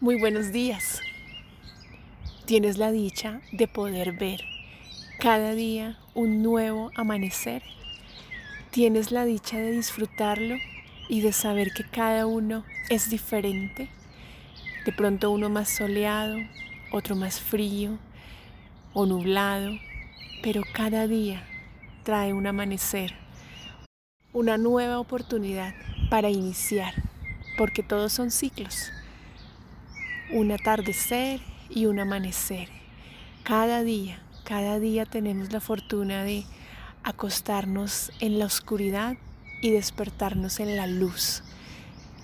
Muy buenos días. Tienes la dicha de poder ver cada día un nuevo amanecer. Tienes la dicha de disfrutarlo y de saber que cada uno es diferente. De pronto uno más soleado, otro más frío o nublado, pero cada día trae un amanecer, una nueva oportunidad para iniciar, porque todos son ciclos. Un atardecer y un amanecer. Cada día, cada día tenemos la fortuna de acostarnos en la oscuridad y despertarnos en la luz.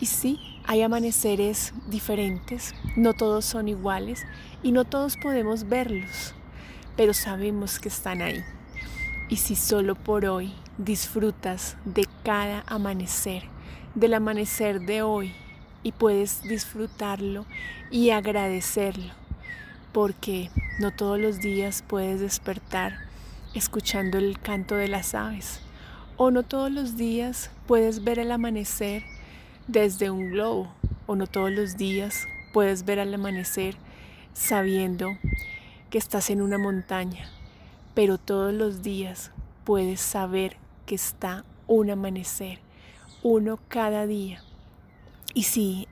Y sí, hay amaneceres diferentes, no todos son iguales y no todos podemos verlos, pero sabemos que están ahí. Y si solo por hoy disfrutas de cada amanecer, del amanecer de hoy, y puedes disfrutarlo y agradecerlo, porque no todos los días puedes despertar escuchando el canto de las aves, o no todos los días puedes ver el amanecer desde un globo, o no todos los días puedes ver el amanecer sabiendo que estás en una montaña, pero todos los días puedes saber que está un amanecer, uno cada día. Y si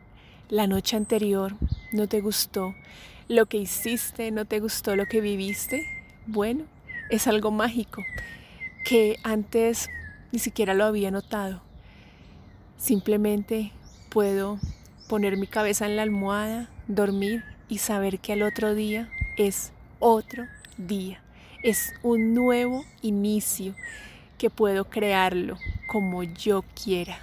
la noche anterior no te gustó lo que hiciste, no te gustó lo que viviste, bueno, es algo mágico que antes ni siquiera lo había notado. Simplemente puedo poner mi cabeza en la almohada, dormir y saber que al otro día es otro día. Es un nuevo inicio que puedo crearlo como yo quiera.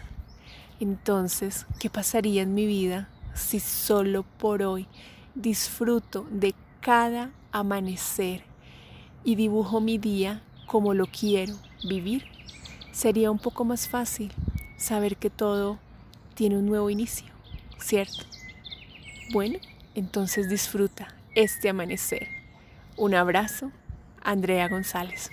Entonces, ¿qué pasaría en mi vida si solo por hoy disfruto de cada amanecer y dibujo mi día como lo quiero vivir? sería un poco más fácil saber que todo tiene un nuevo inicio, ¿cierto? Bueno, entonces disfruta este amanecer. Un abrazo, Andrea González.